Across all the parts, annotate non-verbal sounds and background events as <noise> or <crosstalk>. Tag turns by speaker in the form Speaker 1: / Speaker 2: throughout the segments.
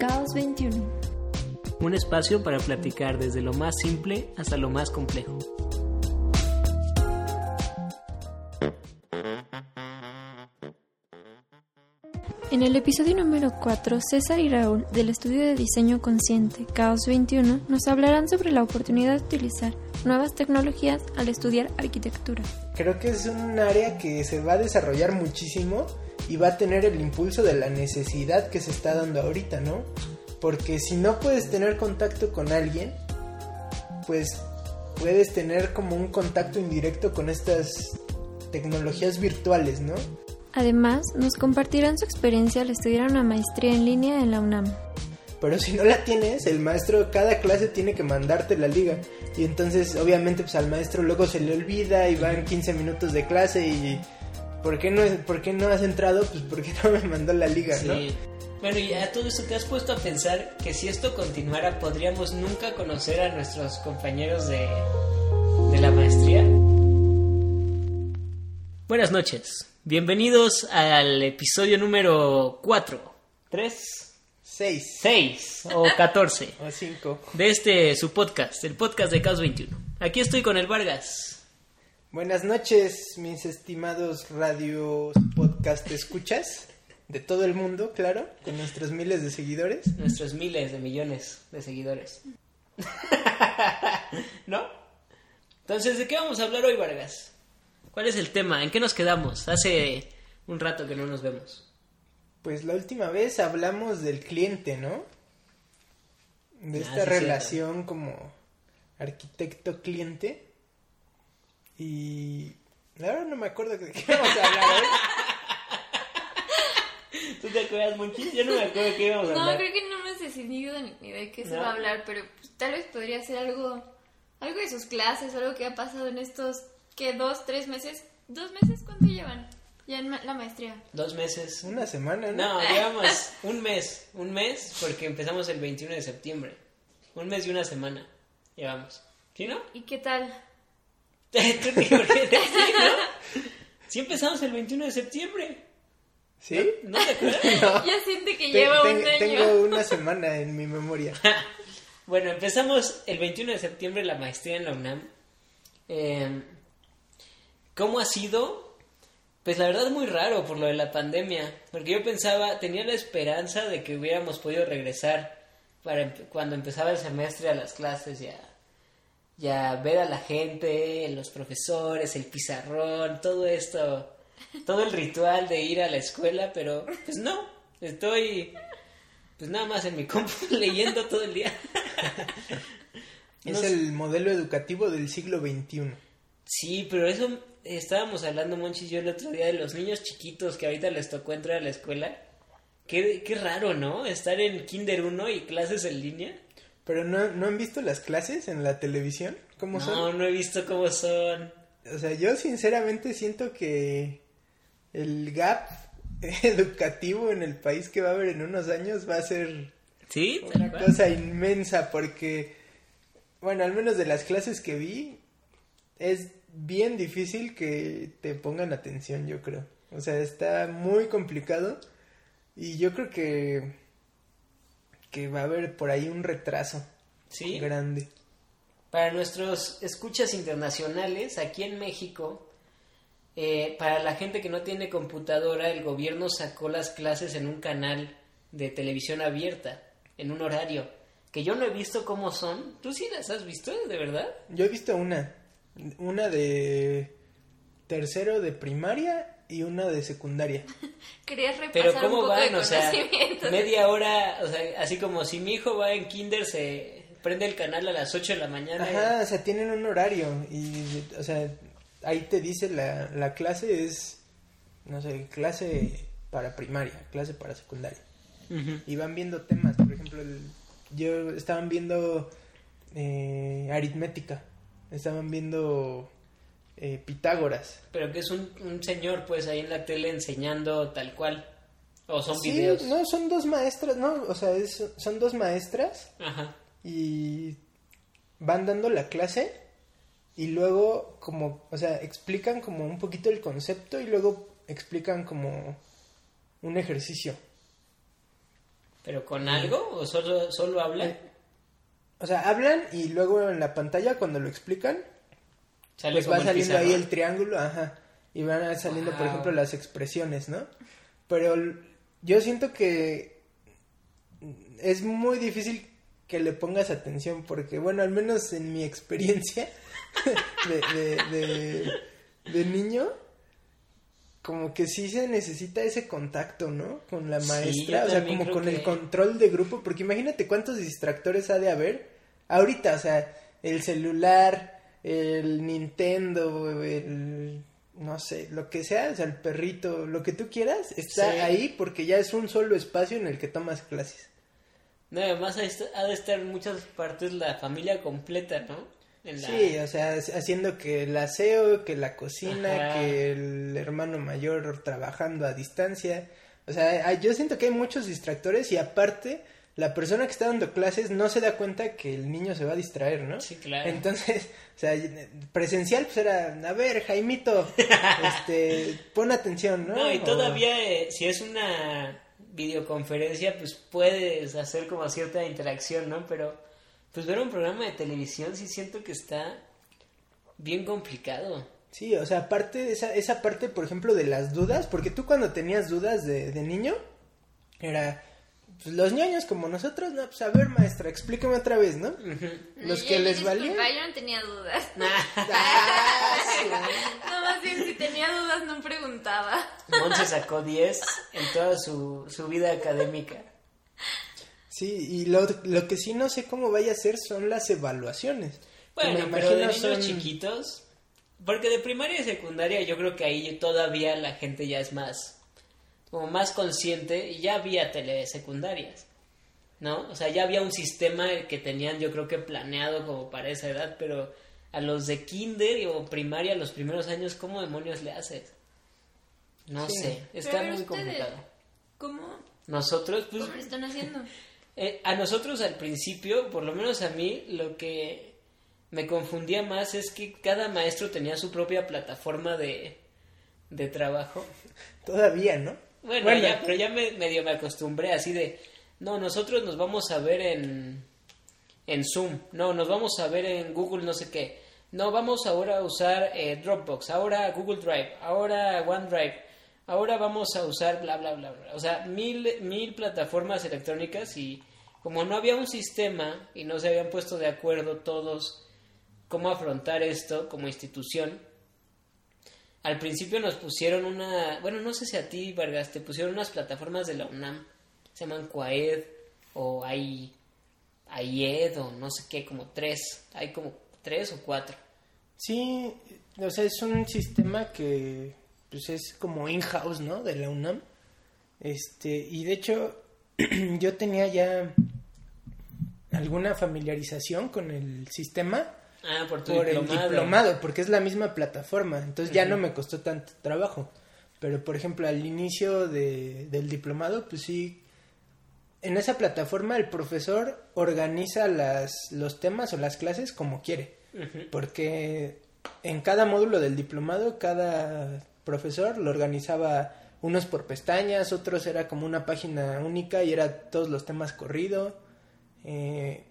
Speaker 1: Caos 21.
Speaker 2: Un espacio para platicar desde lo más simple hasta lo más complejo.
Speaker 1: En el episodio número 4, César y Raúl del estudio de diseño consciente Caos 21 nos hablarán sobre la oportunidad de utilizar nuevas tecnologías al estudiar arquitectura.
Speaker 3: Creo que es un área que se va a desarrollar muchísimo y va a tener el impulso de la necesidad que se está dando ahorita, ¿no? Porque si no puedes tener contacto con alguien, pues puedes tener como un contacto indirecto con estas tecnologías virtuales, ¿no?
Speaker 1: Además, nos compartirán su experiencia al estudiar una maestría en línea en la UNAM.
Speaker 3: Pero si no la tienes, el maestro cada clase tiene que mandarte la liga. Y entonces, obviamente, pues al maestro luego se le olvida y van 15 minutos de clase y... ¿Por qué no, por qué no has entrado? Pues porque no me mandó la liga, ¿no?
Speaker 2: Sí. Bueno, y a todo esto te has puesto a pensar que si esto continuara podríamos nunca conocer a nuestros compañeros de, de la maestría. Buenas noches. Bienvenidos al episodio número 4, 3,
Speaker 3: 6
Speaker 2: 6 o <laughs> 14
Speaker 3: o 5.
Speaker 2: de este su podcast, el podcast de Caos 21. Aquí estoy con el Vargas.
Speaker 3: Buenas noches, mis estimados radio podcast escuchas de todo el mundo, claro, con nuestros miles de seguidores.
Speaker 2: Nuestros miles de millones de seguidores. <laughs> ¿No? Entonces, ¿de qué vamos a hablar hoy, Vargas? ¿Cuál es el tema? ¿En qué nos quedamos? Hace un rato que no nos vemos.
Speaker 3: Pues la última vez hablamos del cliente, ¿no? De
Speaker 2: Ah,
Speaker 3: esta
Speaker 2: sí,
Speaker 3: relación como arquitecto-cliente. Y ahora no me acuerdo de qué vamos a hablar hoy.
Speaker 2: ¿Tú te acuerdas, Monchi? Yo no me acuerdo de qué íbamos a
Speaker 4: No,
Speaker 2: hablar.
Speaker 4: creo que no hemos decidido ni, ni de qué se
Speaker 2: No.
Speaker 4: va a hablar, pero pues, tal vez podría ser algo, algo de sus clases, algo que ha pasado en estos, ¿qué? ¿Dos, tres meses? ¿Dos meses? ¿Cuánto llevan? Ya en ma- la maestría.
Speaker 2: Dos meses.
Speaker 3: Una semana, ¿no?
Speaker 2: No, llevamos un mes. Un mes porque empezamos el 21 de septiembre. Un mes y una semana. Llevamos. ¿Sí, no?
Speaker 4: ¿Y qué tal? <laughs>
Speaker 2: no? Sí empezamos el 21 de septiembre.
Speaker 3: ¿Sí?
Speaker 2: ¿No te acuerdas? <laughs>
Speaker 4: Ya siente que
Speaker 3: Te-
Speaker 4: lleva
Speaker 3: ten-
Speaker 4: un año.
Speaker 3: tengo una semana en mi memoria. <laughs>
Speaker 2: Bueno, empezamos el 21 de septiembre la maestría en la UNAM. Eh, ¿Cómo ha sido? Pues la verdad muy raro por lo de la pandemia, porque yo pensaba, tenía la esperanza de que hubiéramos podido regresar para cuando empezaba el semestre a las clases ya ver a la gente, los profesores, el pizarrón, todo esto, todo el ritual de ir a la escuela, pero pues no, estoy pues nada más en mi compu <laughs> leyendo todo el día.
Speaker 3: Es el modelo educativo del siglo XXI.
Speaker 2: Sí, pero eso estábamos hablando, Monchis, y yo el otro día de los niños chiquitos que ahorita les tocó entrar a la escuela. Qué, qué raro, ¿no? Estar en Kinder 1 y clases en línea.
Speaker 3: Pero no, ¿no han visto las clases en la televisión? ¿Cómo
Speaker 2: No,
Speaker 3: son?
Speaker 2: no he visto cómo son.
Speaker 3: O sea, yo sinceramente siento que el gap <laughs> educativo en el país que va a haber en unos años va a ser
Speaker 2: ¿Sí?
Speaker 3: Una cosa inmensa porque, bueno, al menos de las clases que vi, es bien difícil que te pongan atención, yo creo. O sea, está muy complicado y yo creo que, que va a haber por ahí un retraso
Speaker 2: ¿Sí?
Speaker 3: grande.
Speaker 2: Para nuestros escuchas internacionales, aquí en México, eh, para la gente que no tiene computadora, el gobierno sacó las clases en un canal de televisión abierta, en un horario, que yo no he visto cómo son. ¿Tú sí las has visto, de verdad?
Speaker 3: Yo he visto una, una de tercero de primaria y una de secundaria. <laughs>
Speaker 4: Querías repasar
Speaker 2: Pero
Speaker 4: un
Speaker 2: ¿cómo
Speaker 4: poco de
Speaker 2: van? O sea,
Speaker 4: conocimientos.
Speaker 2: media hora, o sea, así como si mi hijo va en kinder, se prende el canal a las 8 de la mañana.
Speaker 3: Ajá, o sea, tienen un horario y, o sea, ahí te dice la, la clase es, no sé, clase para primaria, clase para secundaria. Y van viendo temas, por ejemplo, el- yo estaban viendo eh, aritmética, estaban viendo eh, Pitágoras.
Speaker 2: Pero que es un, un señor, pues, ahí en la tele enseñando tal cual. O son
Speaker 3: Sí,
Speaker 2: videos.
Speaker 3: no, son dos maestras, no, o sea, es- son dos maestras
Speaker 2: Ajá.
Speaker 3: y van dando la clase y luego como, o sea, explican como un poquito el concepto y luego explican como un ejercicio.
Speaker 2: ¿Pero con algo o solo, solo hablan?
Speaker 3: Eh, O sea, hablan y luego en la pantalla cuando lo explican,
Speaker 2: Sale
Speaker 3: pues va saliendo ahí el triángulo, ajá, y van saliendo, por ejemplo, las expresiones, ¿no? Pero yo siento que es muy difícil que le pongas atención porque, bueno, al menos en mi experiencia <laughs> de, de, de, de niño, como que sí se necesita ese contacto, ¿no? Con la maestra, o sea, como con el control de grupo, porque imagínate cuántos distractores ha de haber ahorita, o sea, el celular, el Nintendo, el no sé, lo que sea, o sea, el perrito, lo que tú quieras, está
Speaker 2: Sí.
Speaker 3: ahí porque ya es un solo espacio en el que tomas clases.
Speaker 2: No, además ha de estar en muchas partes la familia completa, ¿no? En la-
Speaker 3: Sí, o sea, haciendo que el aseo, que la cocina,
Speaker 2: Ajá.
Speaker 3: que el hermano mayor trabajando a distancia. O sea, yo siento que hay muchos distractores y aparte la persona que está dando clases no se da cuenta que el niño se va a distraer, ¿no?
Speaker 2: Sí, claro.
Speaker 3: Entonces, o sea, presencial pues era, a ver, Jaimito, <laughs> este, pon atención, ¿no?
Speaker 2: No, y
Speaker 3: O-
Speaker 2: todavía eh, si es una videoconferencia, pues puedes hacer como cierta interacción, ¿no? Pero pues ver un programa de televisión sí siento que está bien complicado.
Speaker 3: Sí, o sea, aparte, esa, esa parte, por ejemplo, de las dudas, porque tú cuando tenías dudas de, de niño, era, pues los ñoños como nosotros, no, pues a ver, maestra, explíqueme otra vez, ¿no? Los que les
Speaker 4: disculpa,
Speaker 3: valía.
Speaker 4: yo no tenía dudas. <laughs> <laughs>
Speaker 3: Ah, sí.
Speaker 4: No, más bien, si tenía dudas no preguntaba.
Speaker 2: Monse <laughs> sacó 10 en toda su, su vida académica.
Speaker 3: Sí, y lo, lo que sí no sé cómo vaya a ser son las evaluaciones.
Speaker 2: Bueno,
Speaker 3: me
Speaker 2: pero de niños
Speaker 3: son-
Speaker 2: chiquitos, porque de primaria y secundaria yo creo que ahí todavía la gente ya es más, como más consciente y ya había telesecundarias, ¿no? O sea, ya había un sistema que tenían yo creo que planeado como para esa edad, pero a los de kinder o primaria, los primeros años, ¿cómo demonios le haces? No
Speaker 3: Sí.
Speaker 2: sé, está
Speaker 4: Pero
Speaker 2: muy
Speaker 4: ustedes-
Speaker 2: complicado.
Speaker 4: ¿Cómo?
Speaker 2: Nosotros, pues,
Speaker 4: ¿Cómo lo están haciendo?
Speaker 2: eh, a nosotros al principio, por lo menos a mí, lo que me confundía más es que cada maestro tenía su propia plataforma de, de trabajo.
Speaker 3: Todavía, ¿no?
Speaker 2: Bueno, ya, pero ya me, medio me acostumbré así de, no, nosotros nos vamos a ver en, en Zoom, no, nos vamos a ver en Google no sé qué, no, vamos ahora a usar eh, Dropbox, ahora Google Drive, ahora OneDrive, ahora vamos a usar bla, bla, bla, bla. O sea, mil, mil plataformas electrónicas y como no había un sistema y no se habían puesto de acuerdo todos cómo afrontar esto como institución, al principio nos pusieron una, bueno, no sé si a ti, Vargas, te pusieron unas plataformas de la UNAM, se llaman Quaed o hay AIED o no sé qué, como tres, hay como tres o cuatro.
Speaker 3: Sí, o sea, es un sistema que pues es como in-house, ¿no? De la UNAM. Este, y de hecho <clears throat> yo tenía ya alguna familiarización con el sistema
Speaker 2: Ah, por tu
Speaker 3: por
Speaker 2: diplomado.
Speaker 3: el diplomado, porque es la misma plataforma, entonces ya no me costó tanto trabajo. Pero por ejemplo, al inicio de, del diplomado, pues sí, en esa plataforma el profesor organiza las, los temas o las clases como quiere, porque en cada módulo del diplomado, cada profesor lo organizaba unos por pestañas, otros era como una página única y era todos los temas corrido. Eh,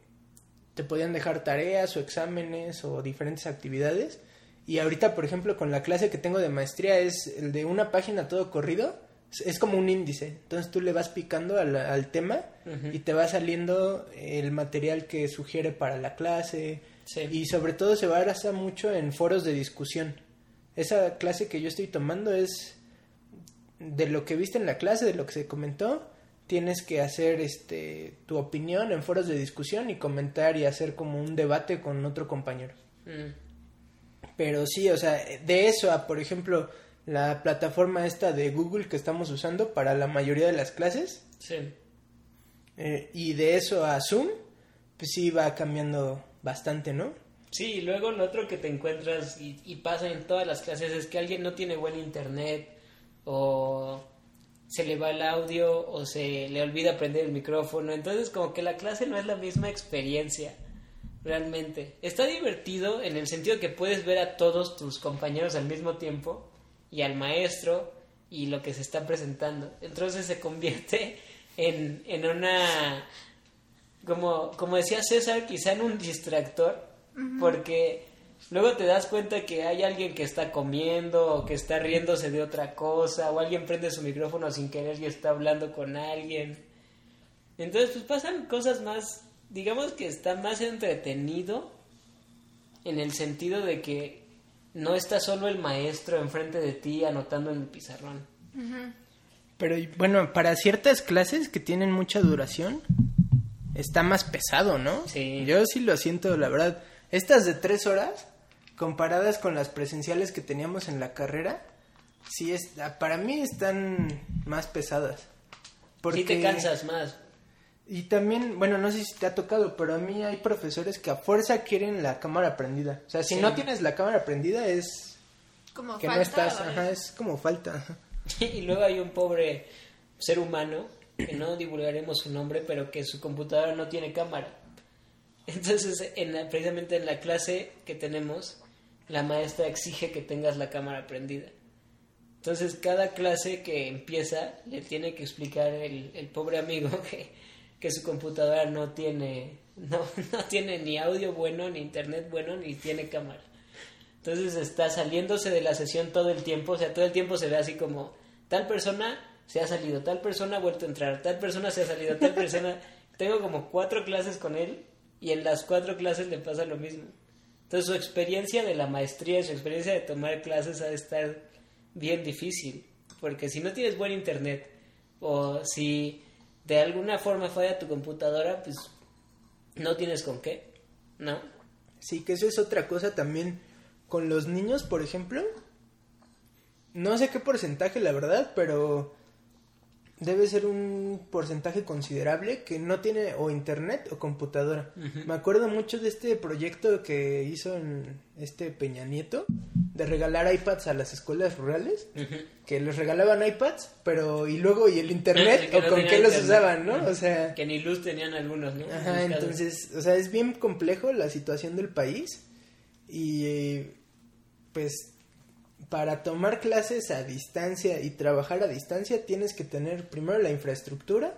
Speaker 3: te podían dejar tareas o exámenes o diferentes actividades. Y ahorita, por ejemplo, con la clase que tengo de maestría es el de una página todo corrido. Es- como un índice. Entonces tú le vas picando al, al tema y te va saliendo el material que sugiere para la clase.
Speaker 2: Sí.
Speaker 3: Y sobre todo se basa mucho en foros de discusión. Esa clase que yo estoy tomando es de lo que viste en la clase, de lo que se comentó, tienes que hacer este tu opinión en foros de discusión y comentar y hacer como un debate con otro compañero.
Speaker 2: Mm.
Speaker 3: Pero sí, o sea, de eso a, por ejemplo, la plataforma esta de Google que estamos usando para la mayoría de las clases,
Speaker 2: Sí.
Speaker 3: eh, y de eso a Zoom, pues sí va cambiando bastante, ¿no?
Speaker 2: Sí, y luego lo otro que te encuentras y, y pasa en todas las clases es que alguien no tiene buen internet o se le va el audio o se le olvida prender el micrófono. Entonces como que la clase no es la misma experiencia realmente. Está divertido en el sentido que puedes ver a todos tus compañeros al mismo tiempo y al maestro y lo que se está presentando. Entonces se convierte <laughs> en, en una, como, como decía César, quizá en un distractor, porque luego te das cuenta que hay alguien que está comiendo o que está riéndose de otra cosa, o alguien prende su micrófono sin querer y está hablando con alguien. Entonces, pues pasan cosas más, digamos que está más entretenido en el sentido de que no está solo el maestro enfrente de ti anotando en el pizarrón.
Speaker 3: Pero bueno, para ciertas clases que tienen mucha duración, está más pesado, ¿no?
Speaker 2: Sí.
Speaker 3: Yo sí lo siento, la verdad. Estas de tres horas, comparadas con las presenciales que teníamos en la carrera, sí es, para mí están más pesadas.
Speaker 2: Sí te cansas más.
Speaker 3: Y también, bueno, no sé si te ha tocado, pero a mí hay profesores que a fuerza quieren la cámara prendida. O sea, si
Speaker 2: Sí.
Speaker 3: no tienes la cámara prendida es
Speaker 4: Como
Speaker 3: que no
Speaker 4: falta,
Speaker 3: estás,
Speaker 4: ¿o?
Speaker 3: ajá, es como falta. <laughs>
Speaker 2: y luego hay un pobre ser humano, que no divulgaremos su nombre, pero que su computadora no tiene cámara. Entonces, en la- precisamente en la clase que tenemos, la maestra exige que tengas la cámara prendida. Entonces, cada clase que empieza, le tiene que explicar el, el pobre amigo <laughs> que, que su computadora no tiene, no, <laughs> no tiene ni audio bueno, ni internet bueno, ni tiene cámara. Entonces está saliéndose de la sesión todo el tiempo, o sea, todo el tiempo se ve así como tal persona se ha salido, tal persona ha vuelto a entrar, tal persona se ha salido, tal persona... <laughs> Tengo como cuatro clases con él y en las cuatro clases le pasa lo mismo. Entonces su experiencia de la maestría, su experiencia de tomar clases ha de estar bien difícil, porque si no tienes buen internet o si de alguna forma falla tu computadora, pues no tienes con qué, ¿no?
Speaker 3: Sí, que eso es otra cosa también con los niños, por ejemplo. No sé qué porcentaje, la verdad, pero debe ser un porcentaje considerable que no tiene o internet o computadora. Me acuerdo mucho de este proyecto que hizo en este Peña Nieto de regalar iPads a las escuelas rurales, que les regalaban iPads, pero y luego y el internet
Speaker 2: Que
Speaker 3: o
Speaker 2: no
Speaker 3: con qué los usaban, ¿no? O sea,
Speaker 2: Que ni luz tenían algunos, ¿no?
Speaker 3: Ajá, entonces, o sea, es bien complejo la situación del país y eh, pues para tomar clases a distancia y trabajar a distancia tienes que tener primero la infraestructura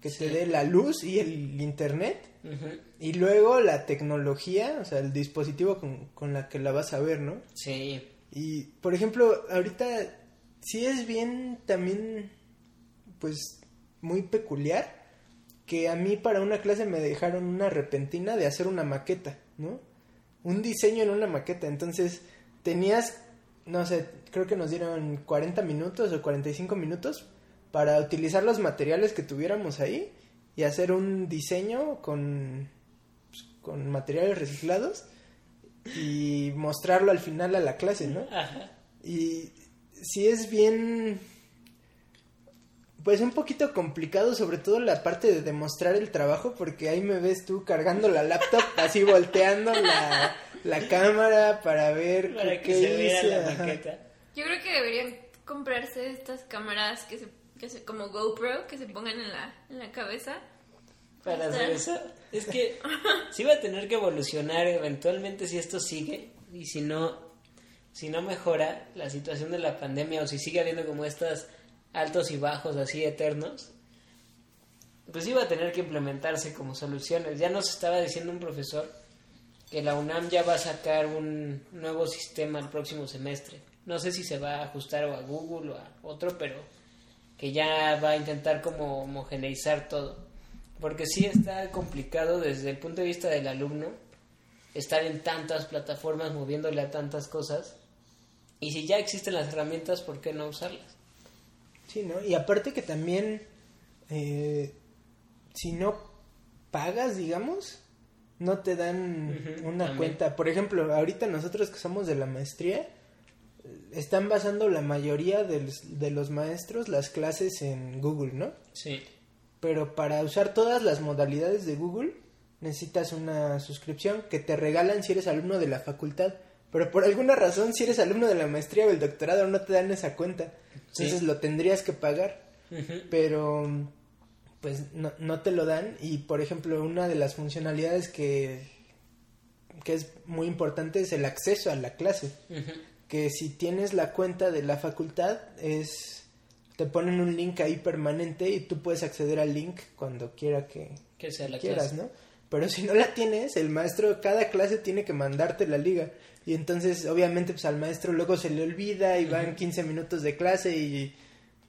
Speaker 3: que te
Speaker 2: Sí.
Speaker 3: dé la luz y el internet y luego la tecnología, o sea, el dispositivo con, con la que la vas a ver, ¿no?
Speaker 2: Sí.
Speaker 3: Y, por ejemplo, ahorita sí es bien también, pues, muy peculiar que a mí para una clase me dejaron una repentina de hacer una maqueta, ¿no? Un diseño en una maqueta. Entonces, tenías, no sé, creo que nos dieron 40 minutos o 45 minutos para utilizar los materiales que tuviéramos ahí y hacer un diseño con, pues, con materiales reciclados y mostrarlo al final a la clase, ¿no?
Speaker 2: Ajá.
Speaker 3: Y sí es bien, pues un poquito complicado, sobre todo la parte de demostrar el trabajo, porque ahí me ves tú cargando la laptop, así volteando la, la cámara para ver
Speaker 2: Para
Speaker 3: qué
Speaker 2: que se vea
Speaker 3: hice,
Speaker 2: la
Speaker 3: ajá.
Speaker 2: maqueta.
Speaker 4: Yo creo que deberían comprarse estas cámaras que se, que se como GoPro que se pongan en la, en la cabeza.
Speaker 2: Para hacer eso. Es que <laughs> sí va a tener que evolucionar eventualmente si esto sigue y si no, si no mejora la situación de la pandemia o si sigue habiendo como estas altos y bajos así eternos, pues sí va a tener que implementarse como soluciones. Ya nos estaba diciendo un profesor que la UNAM ya va a sacar un nuevo sistema el próximo semestre. No sé si se va a ajustar o a Google o a otro, pero que ya va a intentar como homogeneizar todo. Porque sí está complicado desde el punto de vista del alumno estar en tantas plataformas moviéndole a tantas cosas. Y si ya existen las herramientas, ¿por qué no usarlas?
Speaker 3: Sí, ¿no? Y aparte que también, eh, si no pagas, digamos, no te dan una
Speaker 2: también.
Speaker 3: cuenta. Por ejemplo, ahorita nosotros que somos de la maestría, están basando la mayoría de los, de los maestros las clases en Google, ¿no?
Speaker 2: Sí.
Speaker 3: Pero para usar todas las modalidades de Google necesitas una suscripción que te regalan si eres alumno de la facultad. Pero por alguna razón, si eres alumno de la maestría o el doctorado, no te dan esa cuenta. Entonces
Speaker 2: Sí.
Speaker 3: lo tendrías que pagar. Pero pues no, no te lo dan. Y por ejemplo, una de las funcionalidades que, que es muy importante es el acceso a la clase que si tienes la cuenta de la facultad es te ponen un link ahí permanente y tú puedes acceder al link cuando quiera que,
Speaker 2: Que sea la
Speaker 3: quieras,
Speaker 2: clase.
Speaker 3: ¿no? Pero si no la tienes, el maestro cada clase tiene que mandarte la liga. Y entonces, obviamente, pues al maestro luego se le olvida y van 15 minutos de clase y...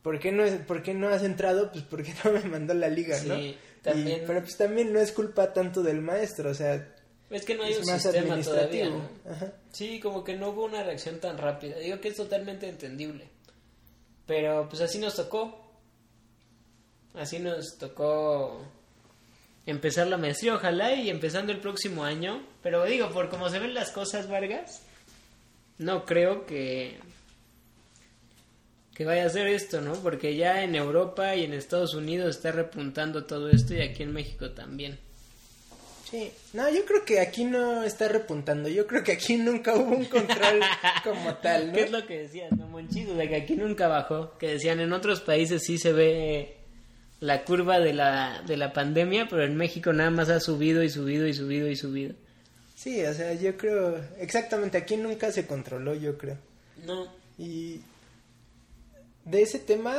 Speaker 3: ¿Por qué no, es, ¿por qué no has entrado? Pues porque no me mandó la liga,
Speaker 2: Sí,
Speaker 3: ¿no? Y-
Speaker 2: también-
Speaker 3: pero pues también no es culpa tanto del maestro, o sea,
Speaker 2: Es que no hay
Speaker 3: es
Speaker 2: un
Speaker 3: más
Speaker 2: sistema todavía.
Speaker 3: Ajá.
Speaker 2: Sí, como que no hubo una reacción tan rápida. Digo que es totalmente entendible. Pero pues así nos tocó. Así nos tocó empezar la maestría, ojalá, y empezando el próximo año. Pero digo, por como se ven las cosas, Vargas, no creo que que vaya a ser esto, ¿no? Porque ya en Europa y en Estados Unidos está repuntando todo esto y aquí en México también.
Speaker 3: Sí, no, yo creo que aquí no está repuntando, yo creo que aquí nunca hubo un control <laughs> como tal, ¿no?
Speaker 2: ¿Qué es lo que decías, no, Monchito? De que aquí nunca bajó. Que decían, en otros países sí se ve la curva de la, de la pandemia, pero en México nada más ha subido y subido y subido y subido.
Speaker 3: Sí, o sea, yo creo, exactamente, aquí nunca se controló, yo creo.
Speaker 2: No.
Speaker 3: Y de ese tema,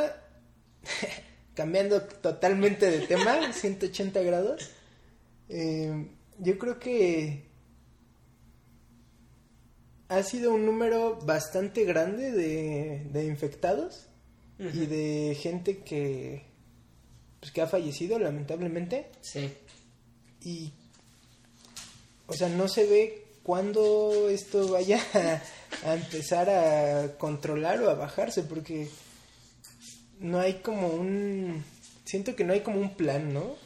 Speaker 3: <laughs> cambiando totalmente de tema, <laughs> 180 grados, eh, yo creo que ha sido un número bastante grande de, de infectados y de gente que, pues, que ha fallecido, lamentablemente.
Speaker 2: Sí.
Speaker 3: Y, o sea, no se ve cuándo esto vaya a, <laughs> a empezar a controlar o a bajarse, porque no hay como un... Siento que no hay como un plan, ¿no?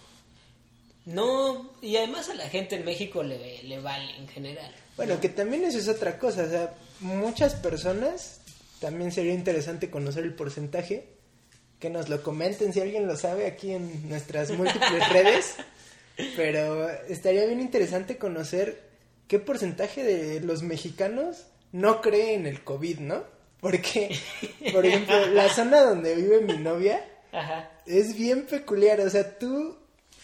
Speaker 2: No, y además a la gente en México le, le vale en general.
Speaker 3: Bueno, que también eso es otra cosa, o sea, muchas personas, también sería interesante conocer el porcentaje, que nos lo comenten si alguien lo sabe aquí en nuestras múltiples <laughs> redes, pero estaría bien interesante conocer qué porcentaje de los mexicanos no cree en el COVID, ¿no? Porque, por ejemplo, la zona donde vive mi novia
Speaker 2: Ajá.
Speaker 3: es bien peculiar, o sea, tú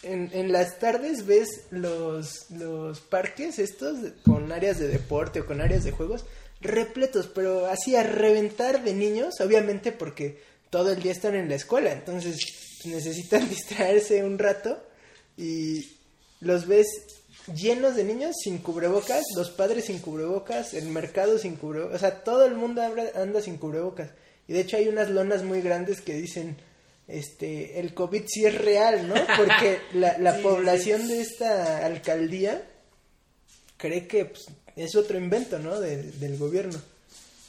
Speaker 3: en, en las tardes ves los, los parques estos con áreas de deporte o con áreas de juegos repletos, pero así a reventar de niños, obviamente porque todo el día están en la escuela, entonces necesitan <laughs> distraerse un rato y los ves llenos de niños sin cubrebocas, los padres sin cubrebocas, el mercado sin cubrebocas, o sea, todo el mundo anda, sin cubrebocas. Y de hecho hay unas lonas muy grandes que dicen, este, el COVID sí es real, ¿no? Porque <laughs> la, la
Speaker 2: Sí, sí,
Speaker 3: población de esta alcaldía cree que pues, es otro invento, ¿no? De- del gobierno.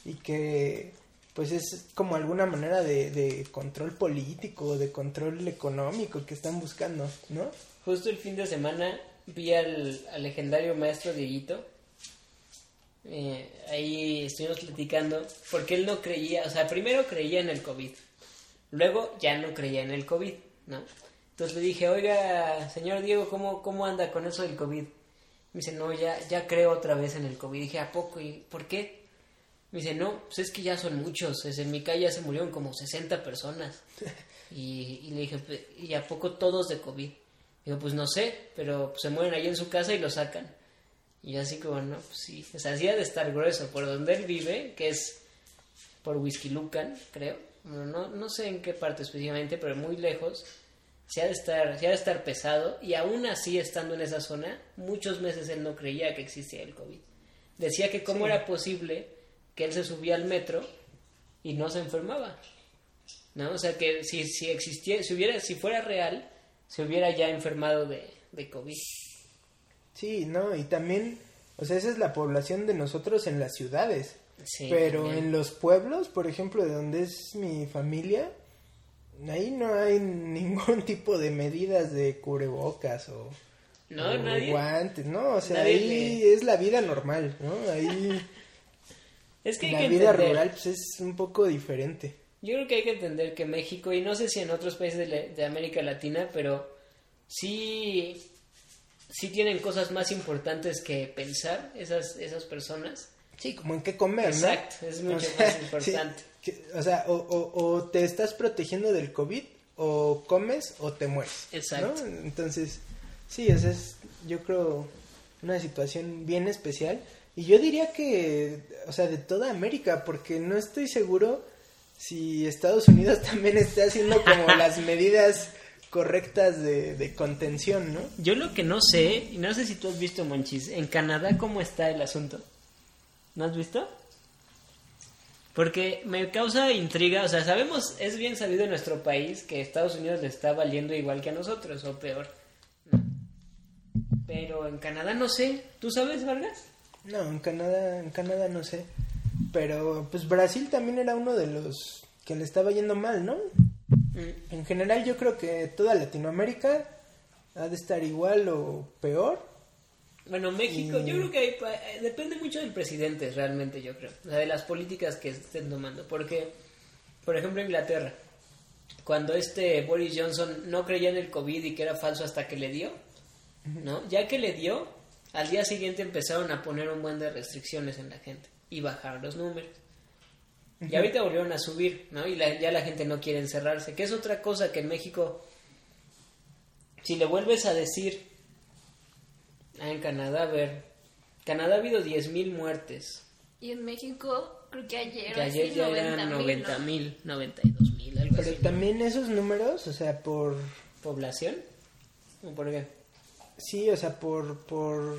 Speaker 3: Y que pues es como alguna manera de, de control político, de control económico que están buscando, ¿no?
Speaker 2: Justo el fin de semana vi al, al legendario maestro Dieguito. Eh, ahí estuvimos platicando porque él no creía, o sea, primero creía en el COVID, luego ya no creía en el COVID, ¿no? Entonces le dije, oiga, señor Diego, ¿cómo, cómo anda con eso del COVID? Me dice, no, ya, ya creo otra vez en el COVID. dije, ¿a poco? ¿Y por qué? Me dice, no, pues es que ya son muchos. Es, en mi calle ya se murieron como 60 personas. <laughs> Y, y le dije, "Pe- ¿y a poco todos de COVID? Digo, pues no sé, pero se mueren ahí en su casa y lo sacan. Y yo así como, no, pues sí. O sea, sí ha de estar grueso. Por donde él vive, que es por Whisky Lucan, creo. Bueno, no, no sé en qué parte específicamente, pero muy lejos. Se ha, de estar, se ha de estar pesado. Y aún así, estando en esa zona, muchos meses él no creía que existía el COVID. Decía que cómo era posible que él se subía al metro y no se enfermaba. ¿No? O sea, que si, si existía, si, hubiera, si fuera real, se hubiera ya enfermado de, de COVID.
Speaker 3: Sí, no, y también, o sea, esa es la población de nosotros en las ciudades.
Speaker 2: Sí,
Speaker 3: Pero
Speaker 2: también.
Speaker 3: en los pueblos, por ejemplo, de donde es mi familia, ahí no hay <laughs> ningún tipo de medidas de cubrebocas o,
Speaker 2: No,
Speaker 3: o
Speaker 2: nadie.
Speaker 3: guantes, ¿no? O sea, ahí
Speaker 2: le-
Speaker 3: es la vida normal, ¿no? Ahí <laughs>
Speaker 2: Es que
Speaker 3: la
Speaker 2: que
Speaker 3: vida
Speaker 2: entender.
Speaker 3: rural pues es un poco diferente.
Speaker 2: Yo creo que hay que entender que México, y no sé si en otros países de, la- de América Latina, pero sí, sí tienen cosas más importantes que pensar esas, esas personas.
Speaker 3: Sí, como en qué comer, ¿no?
Speaker 2: Exacto, es mucho
Speaker 3: O sea, <laughs>
Speaker 2: más importante.
Speaker 3: sí, que- o sea, o, o- o te estás protegiendo del COVID, o comes o te mueres.
Speaker 2: Exacto.
Speaker 3: ¿no? Entonces, sí, esa es, yo creo, una situación bien especial. Y yo diría que, o sea, de toda América, porque no estoy seguro si Estados Unidos <laughs> también está haciendo como <laughs> las medidas correctas de, de contención, ¿no?
Speaker 2: Yo lo que no sé, y no sé si tú has visto, Monchis, en Canadá cómo está el asunto. ¿No has visto? Porque me causa intriga, o sea, sabemos, es bien sabido en nuestro país que Estados Unidos le está valiendo igual que a nosotros, o peor. Pero en Canadá no sé, ¿tú sabes, Vargas?
Speaker 3: No, en Canadá, en Canadá no sé. Pero pues Brasil también era uno de los que le estaba yendo mal, ¿no?
Speaker 2: Mm,
Speaker 3: En general yo creo que toda Latinoamérica ha de estar igual o peor.
Speaker 2: Bueno, México,
Speaker 3: Y-
Speaker 2: yo creo que hay eh, depende mucho del presidente, realmente, yo creo. O sea, de las políticas que estén tomando. Porque, por ejemplo, Inglaterra, cuando este Boris Johnson no creía en el COVID y que era falso hasta que le dio, ¿no? Ya que le dio, al día siguiente empezaron a poner un buen de restricciones en la gente y bajar los números. Y ahorita volvieron a subir, ¿no? Y la- ya la gente no quiere encerrarse, que es otra cosa que en México, si le vuelves a decir, ah, en Canadá, a ver, Canadá ha habido 10.000 muertes,
Speaker 4: Y en México, creo que ayer,
Speaker 2: que ayer ya
Speaker 4: 90
Speaker 2: eran
Speaker 4: mil,
Speaker 2: 90.000, 92.000, algo
Speaker 3: Pero
Speaker 2: así. ¿no?
Speaker 3: también esos números, o sea, por...
Speaker 2: ¿Población? ¿O por qué?
Speaker 3: Sí, o sea, por... por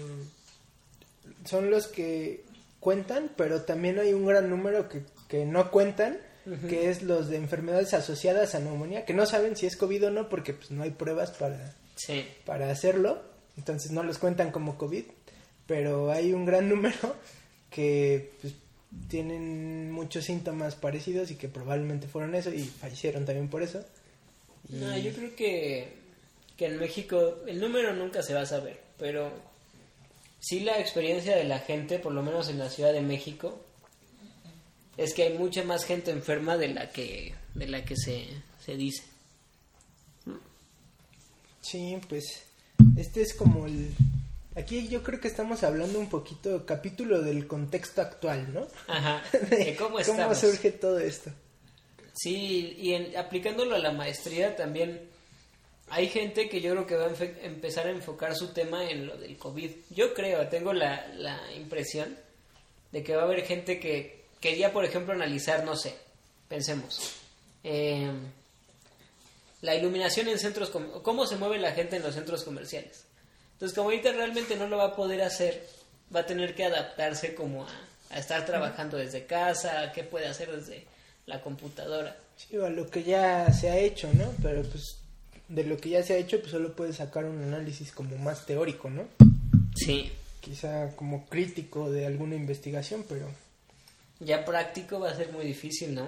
Speaker 3: son los que cuentan, pero también hay un gran número que, que no cuentan, que es los de enfermedades asociadas a neumonía, que no saben si es COVID o no, porque pues no hay pruebas para,
Speaker 2: Sí.
Speaker 3: para hacerlo, entonces no los cuentan como COVID, pero hay un gran <laughs> número que pues, tienen muchos síntomas parecidos y que probablemente fueron eso y fallecieron también por eso. Y-
Speaker 2: No, yo creo que, que en México el número nunca se va a saber, pero sí la experiencia de la gente, por lo menos en la Ciudad de México, es que hay mucha más gente enferma de la que, de la que se, se dice.
Speaker 3: Sí, pues este es como el... Aquí yo creo que estamos hablando un poquito, capítulo del contexto actual, ¿no?
Speaker 2: Ajá. <laughs>
Speaker 3: De
Speaker 2: ¿Cómo estamos?
Speaker 3: surge todo esto?
Speaker 2: Sí, y en- aplicándolo a la maestría también hay gente que yo creo que va a empezar a enfocar su tema en lo del COVID. Yo creo, tengo la, la impresión de que va a haber gente que quería, por ejemplo, analizar, no sé, pensemos, eh, la iluminación en centros, cómo se mueve la gente en los centros comerciales. Entonces, como ahorita realmente no lo va a poder hacer, va a tener que adaptarse como a, a estar trabajando desde casa, a qué puede hacer desde la computadora.
Speaker 3: Sí, a lo que ya se ha hecho, ¿no? Pero pues de lo que ya se ha hecho, pues solo puedes sacar un análisis como más teórico, ¿no?
Speaker 2: Sí.
Speaker 3: Quizá como crítico de alguna investigación, pero...
Speaker 2: Ya práctico va a ser muy difícil, ¿no?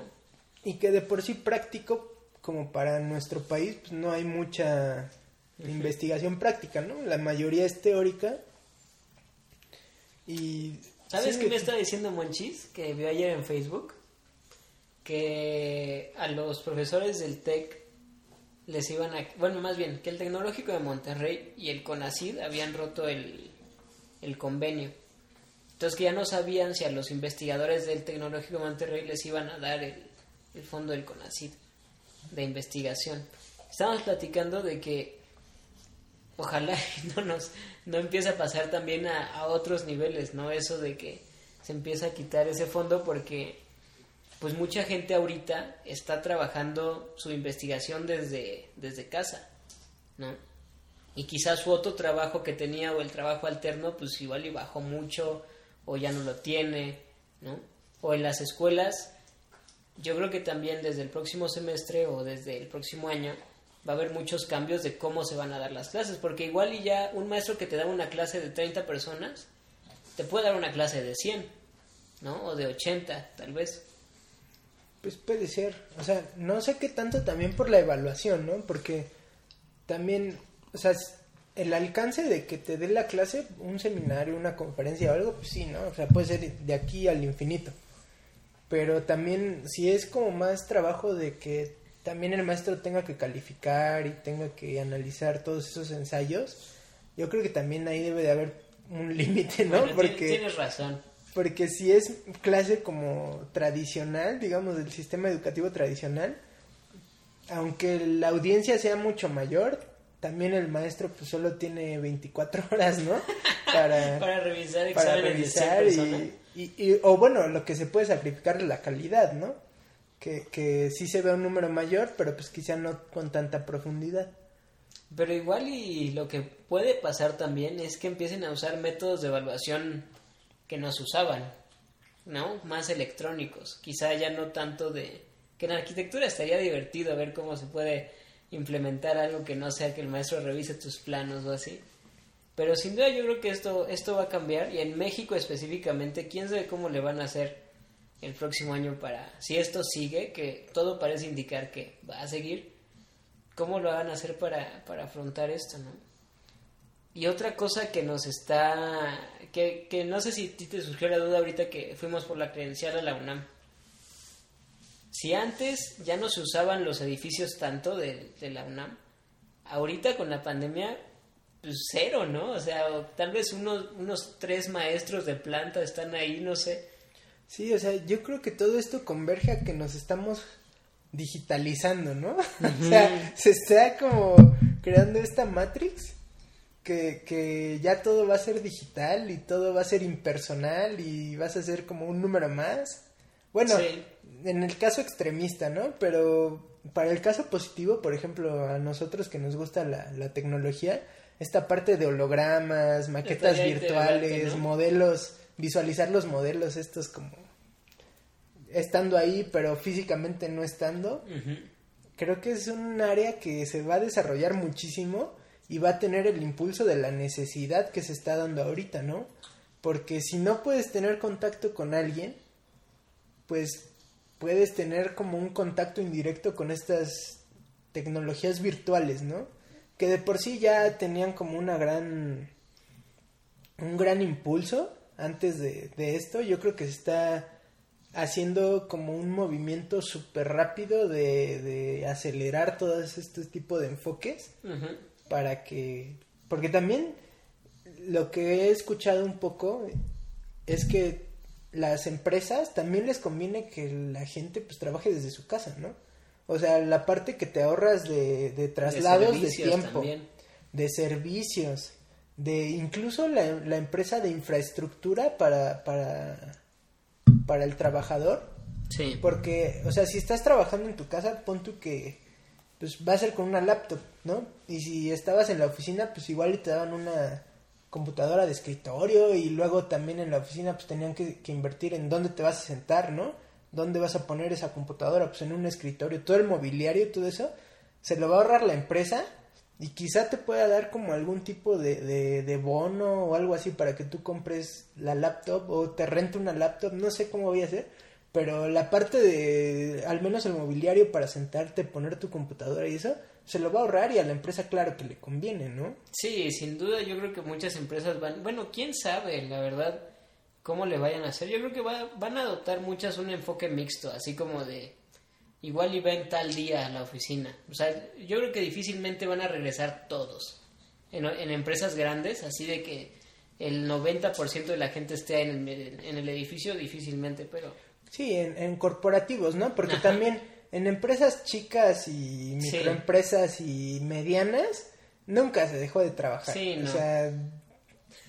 Speaker 3: Y que de por sí práctico, como para nuestro país, pues no hay mucha investigación práctica, ¿no? La mayoría es teórica. Y...
Speaker 2: ¿Sabes
Speaker 3: sí,
Speaker 2: qué me está diciendo Monchis? Que vio ayer en Facebook. Que a los profesores del TEC les iban a... Bueno, más bien, que el Tecnológico de Monterrey y el CONACID habían roto el, el convenio. Entonces que ya no sabían si a los investigadores del Tecnológico de Monterrey les iban a dar el, el fondo del CONACID de investigación. Estábamos platicando de que ojalá <laughs> no nos no empiece a pasar también a, a otros niveles, ¿no? Eso de que se empieza a quitar ese fondo porque pues mucha gente ahorita está trabajando su investigación desde, desde casa, ¿no? Y quizás su otro trabajo que tenía o el trabajo alterno pues igual y bajó mucho o ya no lo tiene, ¿no? O en las escuelas yo creo que también desde el próximo semestre o desde el próximo año va a haber muchos cambios de cómo se van a dar las clases, porque igual y ya un maestro que te da una clase de 30 personas, te puede dar una clase de 100, ¿no? O de 80, tal vez.
Speaker 3: Pues puede ser, o sea, no sé qué tanto también por la evaluación, ¿no? Porque también, o sea, el alcance de que te dé la clase, un seminario, una conferencia o algo, pues sí, ¿no? O sea, puede ser de aquí al infinito. Pero también, si es como más trabajo de que también el maestro tenga que calificar y tenga que analizar todos esos ensayos, yo creo que también ahí debe de haber un <laughs> límite, ¿no?
Speaker 2: Bueno,
Speaker 3: Porque...
Speaker 2: Tienes razón.
Speaker 3: Porque si es clase como tradicional, digamos, del sistema educativo tradicional, aunque la audiencia sea mucho mayor, también el maestro pues solo tiene 24 <laughs> horas, ¿no? Para, <laughs>
Speaker 2: Para revisar
Speaker 3: para
Speaker 2: exámenes
Speaker 3: revisar
Speaker 2: de 100 personas.
Speaker 3: y, y, y- o bueno, lo que se puede sacrificar es la calidad, ¿no? que, que sí se vea un número mayor, pero pues quizá no con tanta profundidad.
Speaker 2: Pero igual y lo que puede pasar también es que empiecen a usar métodos de evaluación que nos usaban, ¿no? Más electrónicos, quizá ya no tanto de... que en arquitectura estaría divertido ver cómo se puede implementar algo que no sea que el maestro revise tus planos o así. Pero sin duda yo creo que esto, esto va a cambiar y en México específicamente, quién sabe cómo le van a hacer el próximo año para, si esto sigue, que todo parece indicar que va a seguir, cómo lo van a hacer para, para afrontar esto, ¿no? Y otra cosa que nos está, que, que no sé si te surgió la duda ahorita que fuimos por la credencial a la UNAM. Si antes ya no se usaban los edificios tanto de, de la UNAM, ahorita con la pandemia, pues cero, ¿no? O sea, tal vez unos, unos tres maestros de planta están ahí, no sé.
Speaker 3: Sí, o sea, yo creo que todo esto converge a que nos estamos digitalizando, ¿no? <laughs> o sea, se está como creando esta Matrix que, que ya todo va a ser digital y todo va a ser impersonal y vas a ser como un número más. Bueno,
Speaker 2: Sí.
Speaker 3: en el caso extremista, ¿no? Pero para el caso positivo, por ejemplo, a nosotros que nos gusta la, la tecnología, esta parte de hologramas, maquetas virtuales, modelos, visualizar los modelos estos como estando ahí, pero físicamente no estando, creo que es un área que se va a desarrollar muchísimo y va a tener el impulso de la necesidad que se está dando ahorita, ¿no? Porque si no puedes tener contacto con alguien, pues puedes tener como un contacto indirecto con estas tecnologías virtuales, ¿no? Que de por sí ya tenían como una gran un gran impulso antes de, esto. Yo creo que se está haciendo como un movimiento súper rápido de, acelerar todos este tipo de enfoques. Para que... Porque también lo que he escuchado un poco es que las empresas también les conviene que la gente pues trabaje desde su casa, ¿no? O sea, la parte que te ahorras de, de traslados de, tiempo,
Speaker 2: también.
Speaker 3: de servicios, de incluso la, la empresa de infraestructura para, para, para el trabajador.
Speaker 2: Sí.
Speaker 3: Porque, o sea, si estás trabajando en tu casa, pon tú que pues va a ser con una laptop, ¿no? Y si estabas en la oficina, pues igual te daban una computadora de escritorio y luego también en la oficina pues tenían que, que invertir en dónde te vas a sentar, ¿no? ¿Dónde vas a poner esa computadora? Pues en un escritorio, todo el mobiliario, todo eso, se lo va a ahorrar la empresa y quizá te pueda dar como algún tipo de, de, de bono o algo así para que tú compres la laptop o te rente una laptop, no sé cómo voy a hacer, pero la parte de, al menos el mobiliario para sentarte, poner tu computadora y eso, se lo va a ahorrar y a la empresa claro que le conviene, ¿no?
Speaker 2: Sí, sin duda yo creo que muchas empresas van, bueno, quién sabe, la verdad, cómo le vayan a hacer. Yo creo que va- van a adoptar muchas un enfoque mixto, así como de igual y ven tal día a la oficina. O sea, yo creo que difícilmente van a regresar todos. En, en empresas grandes, así de que el 90% de la gente esté en el, en el edificio, difícilmente, pero
Speaker 3: Sí, en, en corporativos, ¿no? Porque
Speaker 2: Ajá.
Speaker 3: también en empresas chicas y
Speaker 2: Sí.
Speaker 3: microempresas y medianas nunca se dejó de trabajar.
Speaker 2: Sí, no.
Speaker 3: O sea,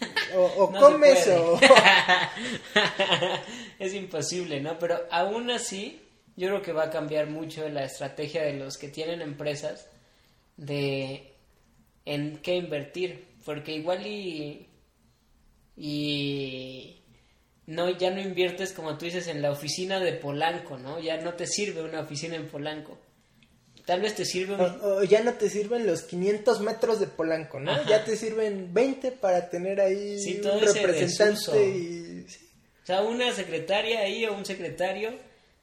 Speaker 3: <laughs> o, o
Speaker 2: No se
Speaker 3: comes o... <laughs>
Speaker 2: es imposible, ¿no? Pero aún así, yo creo que va a cambiar mucho la estrategia de los que tienen empresas de en qué invertir, porque igual y y no ya no inviertes como tú dices en la oficina de Polanco, ¿no? Ya no te sirve una oficina en Polanco. Tal vez te sirve un,
Speaker 3: O, o ya no te sirven los 500 metros de Polanco, ¿no?
Speaker 2: Ajá.
Speaker 3: Ya te sirven 20 para tener ahí
Speaker 2: Sí,
Speaker 3: un
Speaker 2: todo
Speaker 3: representante y...
Speaker 2: O sea, una secretaria ahí o un secretario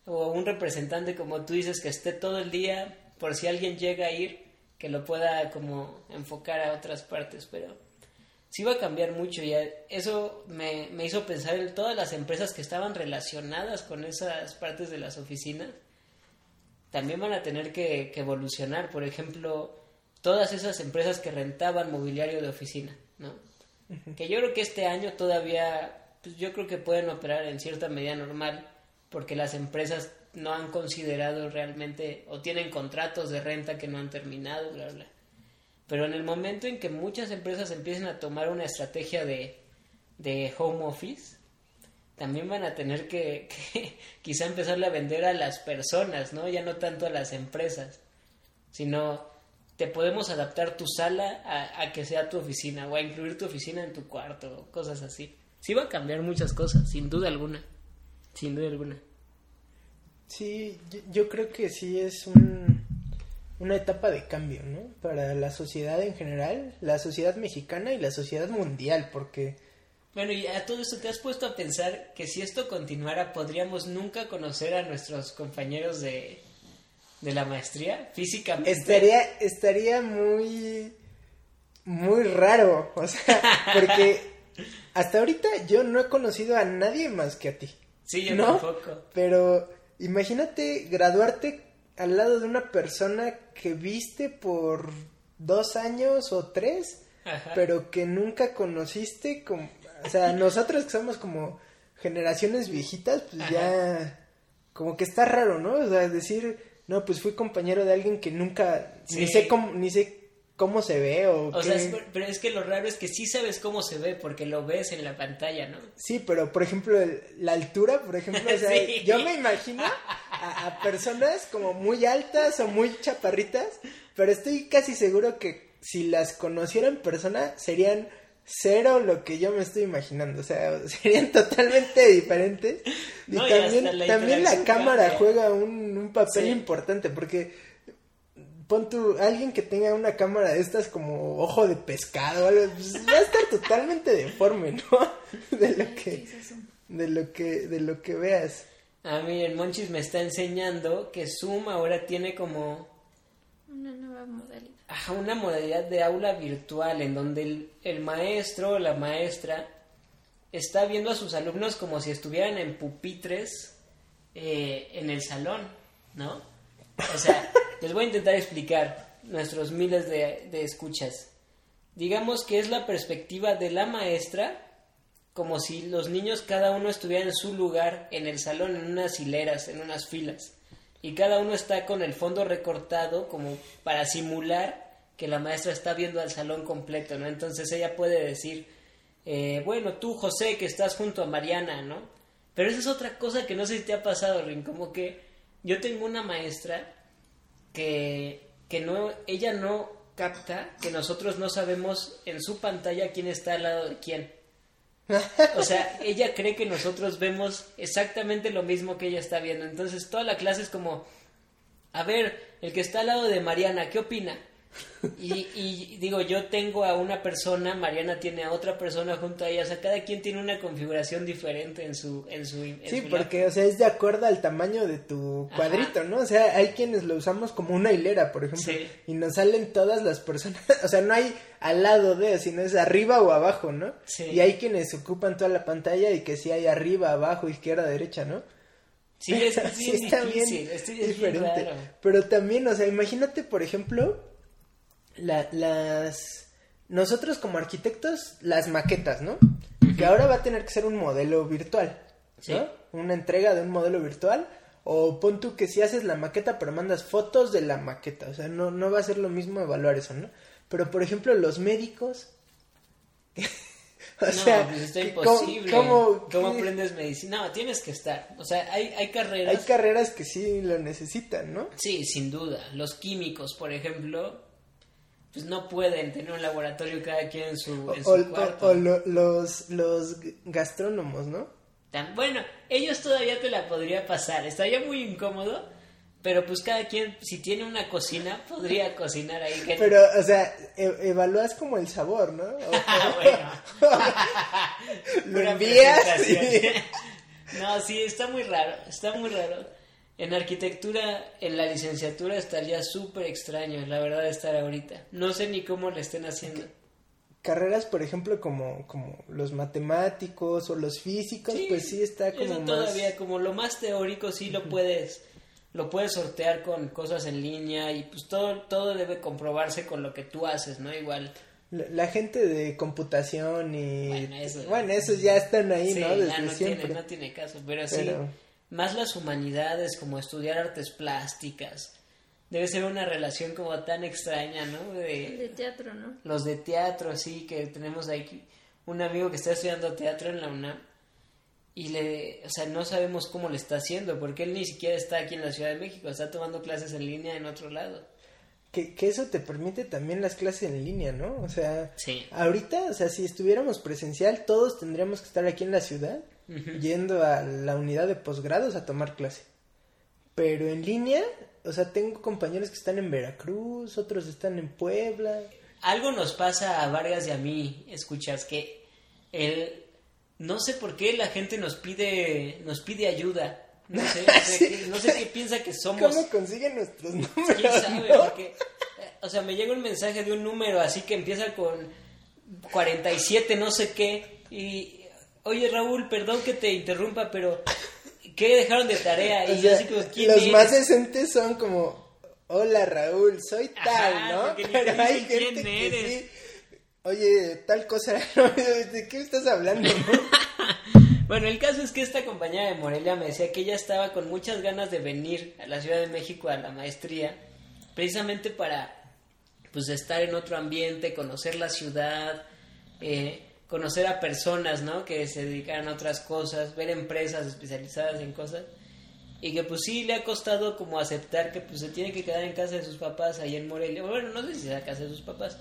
Speaker 2: o un representante como tú dices que esté todo el día por si alguien llega a ir que lo pueda como enfocar a otras partes, pero sí va a cambiar mucho y eso me, me hizo pensar en todas las empresas que estaban relacionadas con esas partes de las oficinas también van a tener que, que evolucionar, por ejemplo, todas esas empresas que rentaban mobiliario de oficina, ¿no? Que yo creo que este año todavía, pues yo creo que pueden operar en cierta medida normal, porque las empresas no han considerado realmente o tienen contratos de renta que no han terminado, bla, bla. Pero en el momento en que muchas empresas empiecen a tomar una estrategia de, de home office, también van a tener <laughs> que, quizá empezarle a vender a las personas, ¿no? Ya no tanto a las empresas, sino te podemos adaptar tu sala a, a que sea tu oficina o a incluir tu oficina en tu cuarto, cosas así. Sí va a cambiar muchas cosas, sin duda alguna, sin duda alguna.
Speaker 3: Sí, yo creo que sí es un, una etapa de cambio, ¿no? Para la sociedad en general, la sociedad mexicana y la sociedad mundial, porque
Speaker 2: Bueno, y a todo esto te has puesto a pensar que si esto continuara podríamos nunca conocer a nuestros compañeros de, de la maestría físicamente.
Speaker 3: estaría, estaría muy, muy raro, o sea, <laughs> porque hasta ahorita yo no he conocido a nadie más que a ti.
Speaker 2: Sí, yo
Speaker 3: ¿no?
Speaker 2: tampoco.
Speaker 3: Pero imagínate graduarte al lado de una persona que viste por dos años o tres,
Speaker 2: Ajá.
Speaker 3: pero que nunca conociste. Como, o sea, nosotros que somos como generaciones viejitas, pues
Speaker 2: Ajá.
Speaker 3: ya como que está raro, ¿no? O sea, decir, no, pues fui compañero de alguien que nunca, ni sé cómo, ni sé cómo se ve o,
Speaker 2: O
Speaker 3: qué.
Speaker 2: sea, es- pero es que lo raro es que sí sabes cómo se ve porque lo ves en la pantalla, ¿no?
Speaker 3: Sí, pero por ejemplo, el- la altura, por ejemplo, o sea, <laughs>
Speaker 2: Sí.
Speaker 3: yo me imagino a, a personas como muy altas o muy chaparritas, pero estoy casi seguro que si las conociera en persona serían cero lo que yo me estoy imaginando, o sea, <laughs> serían totalmente diferentes. Y
Speaker 2: No,
Speaker 3: también,
Speaker 2: la
Speaker 3: también la cámara juega un, un papel
Speaker 2: Sí.
Speaker 3: importante porque pon tu, alguien que tenga una cámara de estas como ojo de pescado, pues, va a estar totalmente deforme, ¿no? <laughs> De lo
Speaker 4: ¿Qué
Speaker 3: que, de lo que, de lo que veas.
Speaker 2: A mí el Monchis me está enseñando que Zoom ahora tiene como
Speaker 4: Una nueva modalidad.
Speaker 2: ajá, una modalidad de aula virtual en donde el, el maestro o la maestra está viendo a sus alumnos como si estuvieran en pupitres eh, en el salón, ¿no? O sea, <laughs> les voy a intentar explicar nuestros miles de, de escuchas. Digamos que es la perspectiva de la maestra como si los niños cada uno estuviera en su lugar en el salón, en unas hileras, en unas filas. Y cada uno está con el fondo recortado como para simular que la maestra está viendo al salón completo, ¿no? Entonces ella puede decir, eh, bueno, tú José que estás junto a Mariana, ¿no? Pero esa es otra cosa que no sé si te ha pasado, Rin, como que yo tengo una maestra que, que no, ella no capta que nosotros no sabemos en su pantalla quién está al lado de quién. O sea, ella cree que nosotros vemos exactamente lo mismo que ella está viendo. Entonces, toda la clase es como, a ver, el que está al lado de Mariana, ¿qué opina? Y, y digo, yo tengo a una persona, Mariana tiene a otra persona junto a ella, o sea, cada quien tiene una configuración diferente en su... En su en
Speaker 3: Sí,
Speaker 2: su
Speaker 3: porque, o sea, es de acuerdo al tamaño de tu
Speaker 2: Ajá.
Speaker 3: cuadrito, ¿no? O sea, hay quienes lo usamos como una hilera, por ejemplo,
Speaker 2: Sí.
Speaker 3: y nos salen todas las personas, <laughs> o sea, no hay al lado de, sino es arriba o abajo, ¿no?
Speaker 2: Sí.
Speaker 3: Y hay quienes ocupan toda la pantalla y que sí hay arriba, abajo, izquierda, derecha, ¿no?
Speaker 2: Sí, es, <laughs> sí, es
Speaker 3: está
Speaker 2: difícil,
Speaker 3: bien
Speaker 2: es, bien.
Speaker 3: Pero también, o sea, imagínate, por ejemplo, la- las... Nosotros como arquitectos, las maquetas, ¿no? Que ahora va a tener que ser un modelo virtual,
Speaker 2: Sí.
Speaker 3: ¿no? Una entrega de un modelo virtual. O pon tú que si haces la maqueta, pero mandas fotos de la maqueta. O sea, no, no va a ser lo mismo evaluar eso, ¿no? Pero, por ejemplo, los médicos... <laughs> o
Speaker 2: no,
Speaker 3: sea,
Speaker 2: pues está imposible.
Speaker 3: ¿cómo,
Speaker 2: ¿Cómo
Speaker 3: qué-
Speaker 2: aprendes medicina? No, tienes que estar. O sea, hay, hay carreras...
Speaker 3: Hay carreras que sí lo necesitan, ¿no?
Speaker 2: Sí, sin duda. Los químicos, por ejemplo, pues no pueden tener un laboratorio cada quien en su, en su
Speaker 3: O,
Speaker 2: cuarto.
Speaker 3: o lo- los, los gastrónomos, ¿no?
Speaker 2: Tan- bueno, ellos todavía te la podría pasar. Estaría muy incómodo, pero pues cada quien, si tiene una cocina, podría cocinar ahí. que-
Speaker 3: Pero, o sea, e- evalúas como el sabor, ¿no? <laughs> O-
Speaker 2: bueno. <laughs> <laughs>
Speaker 3: lo envías y-
Speaker 2: No, sí, está muy raro, está muy raro. En arquitectura, en la licenciatura estaría súper extraño, la verdad, estar ahorita. No sé ni cómo lo estén haciendo.
Speaker 3: carreras, por ejemplo, como, como los matemáticos o los físicos, pues sí está como
Speaker 2: eso
Speaker 3: más...
Speaker 2: todavía, como lo más teórico, sí lo puedes, lo puedes sortear con cosas en línea y pues todo, todo debe comprobarse con lo que tú haces, ¿no? Igual.
Speaker 3: La, la gente de computación y...
Speaker 2: Bueno, eso-
Speaker 3: bueno, esos ya están ahí,
Speaker 2: Sí,
Speaker 3: ¿no?
Speaker 2: ya
Speaker 3: Desde
Speaker 2: no
Speaker 3: siempre.
Speaker 2: tiene, no tiene caso, pero sí,
Speaker 3: Pero-
Speaker 2: más las humanidades, como estudiar artes plásticas. Debe ser una relación como tan extraña, ¿no?
Speaker 4: De
Speaker 2: De
Speaker 4: teatro, ¿no?
Speaker 2: los de teatro, sí, que tenemos aquí un amigo que está estudiando teatro en la UNAM. y le, o sea, no sabemos cómo le está haciendo, porque él ni siquiera está aquí en la Ciudad de México, está tomando clases en línea en otro lado.
Speaker 3: Que, que eso te permite también las clases en línea, ¿no? O sea,
Speaker 2: Sí.
Speaker 3: ahorita, o sea, si estuviéramos presencial, todos tendríamos que estar aquí en la ciudad, yendo a la unidad de posgrados a tomar clase. Pero en línea, o sea, tengo compañeros que están en Veracruz, otros están en Puebla.
Speaker 2: Algo nos pasa a Vargas y a mí, escuchas, que él, no sé por qué la gente nos pide, nos pide ayuda. No sé, no sé, <laughs>
Speaker 3: Sí.
Speaker 2: qué, no sé qué piensa que somos.
Speaker 3: ¿Cómo consiguen nuestros números?
Speaker 2: ¿Quién sabe?
Speaker 3: no?
Speaker 2: Porque, o sea, me llega un mensaje de un número así que empieza con 47 no sé qué y, oye Raúl, perdón que te interrumpa, pero ¿qué dejaron de tarea? Y
Speaker 3: O
Speaker 2: yo
Speaker 3: sea,
Speaker 2: así como, ¿quién
Speaker 3: los
Speaker 2: eres?
Speaker 3: más decentes son como, hola Raúl, soy tal,
Speaker 2: Ajá,
Speaker 3: ¿no? Pero hay gente que
Speaker 2: eres.
Speaker 3: sí, oye, tal cosa, <laughs> ¿de qué estás hablando? no? <laughs>
Speaker 2: Bueno, el caso es que esta compañera de Morelia me decía que ella estaba con muchas ganas de venir a la Ciudad de México a la maestría, precisamente para pues estar en otro ambiente, conocer la ciudad, eh, conocer a personas, ¿no? Que se dedican a otras cosas, ver empresas especializadas en cosas. Y que pues sí le ha costado como aceptar que pues se tiene que quedar en casa de sus papás ahí en Morelia. Bueno, no sé si es la casa de sus papás.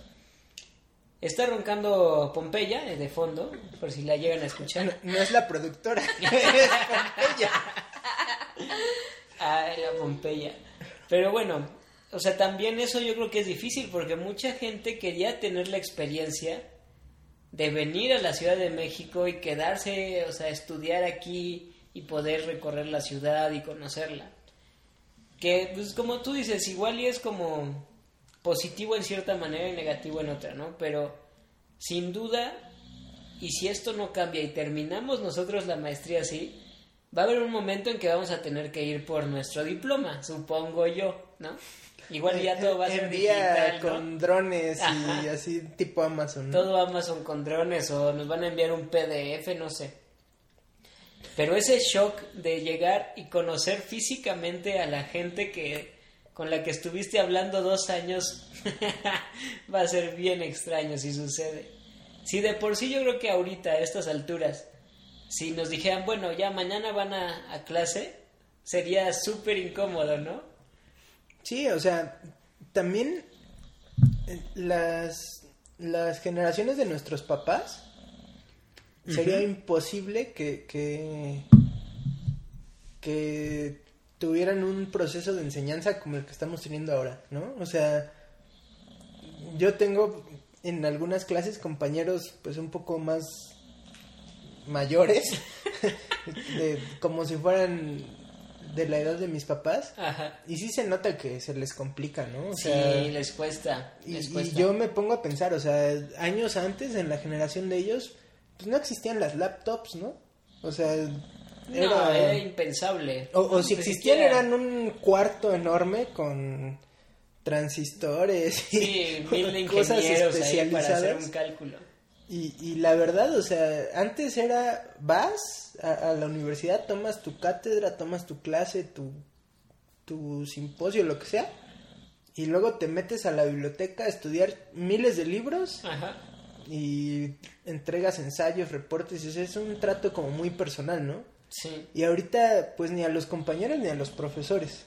Speaker 2: Está roncando Pompeya eh, de fondo, por si la llegan a escuchar.
Speaker 3: No, <laughs> no es la productora, <laughs> es Pompeya.
Speaker 2: Ay, la Pompeya. Pero bueno, o sea, también eso yo creo que es difícil porque mucha gente quería tener la experiencia de venir a la Ciudad de México y quedarse, o sea, estudiar aquí y poder recorrer la ciudad y conocerla. Que, pues como tú dices, igual y es como positivo en cierta manera y negativo en otra, ¿no? Pero sin duda, y si esto no cambia y terminamos nosotros la maestría así, va a haber un momento en que vamos a tener que ir por nuestro diploma, supongo yo, ¿no? Igual ya todo va a ser
Speaker 3: Envía
Speaker 2: digital, ¿no?
Speaker 3: con drones y así tipo Amazon. ¿no?
Speaker 2: Todo Amazon con drones o nos van a enviar un PDF, no sé. Pero ese shock de llegar y conocer físicamente a la gente que con la que estuviste hablando dos años <laughs> va a ser bien extraño si sucede. Si de por sí yo creo que ahorita a estas alturas, si nos dijeran, bueno, ya mañana van a, a clase, sería súper incómodo, ¿no?
Speaker 3: Sí, o sea, también eh, las, las generaciones de nuestros papás sería imposible que, que, que tuvieran un proceso de enseñanza como el que estamos teniendo ahora, ¿no? O sea, yo tengo en algunas clases compañeros pues un poco más mayores, <laughs> de, como si fueran de la edad de mis papás.
Speaker 2: Ajá.
Speaker 3: Y sí se nota que se les complica, ¿no? O
Speaker 2: Sí,
Speaker 3: sea,
Speaker 2: les cuesta.
Speaker 3: y,
Speaker 2: les
Speaker 3: y
Speaker 2: cuesta.
Speaker 3: yo me pongo a pensar, o sea, años antes, en la generación de ellos, pues no existían las laptops, ¿no? O sea,
Speaker 2: No,
Speaker 3: era...
Speaker 2: era impensable.
Speaker 3: o, o si
Speaker 2: Ni
Speaker 3: existían
Speaker 2: siquiera-
Speaker 3: eran un cuarto enorme con transistores y
Speaker 2: Sí, mil de <laughs>
Speaker 3: cosas
Speaker 2: ahí para hacer
Speaker 3: especializadas.
Speaker 2: un cálculo.
Speaker 3: Y, y la verdad, o sea, antes era, vas a, a la universidad, tomas tu cátedra, tomas tu clase, tu, tu simposio, lo que sea, y luego te metes a la biblioteca a estudiar miles de libros
Speaker 2: Ajá.
Speaker 3: y entregas ensayos, reportes, y eso es un trato como muy personal, ¿no?
Speaker 2: Sí.
Speaker 3: Y ahorita, pues ni a los compañeros ni a los profesores.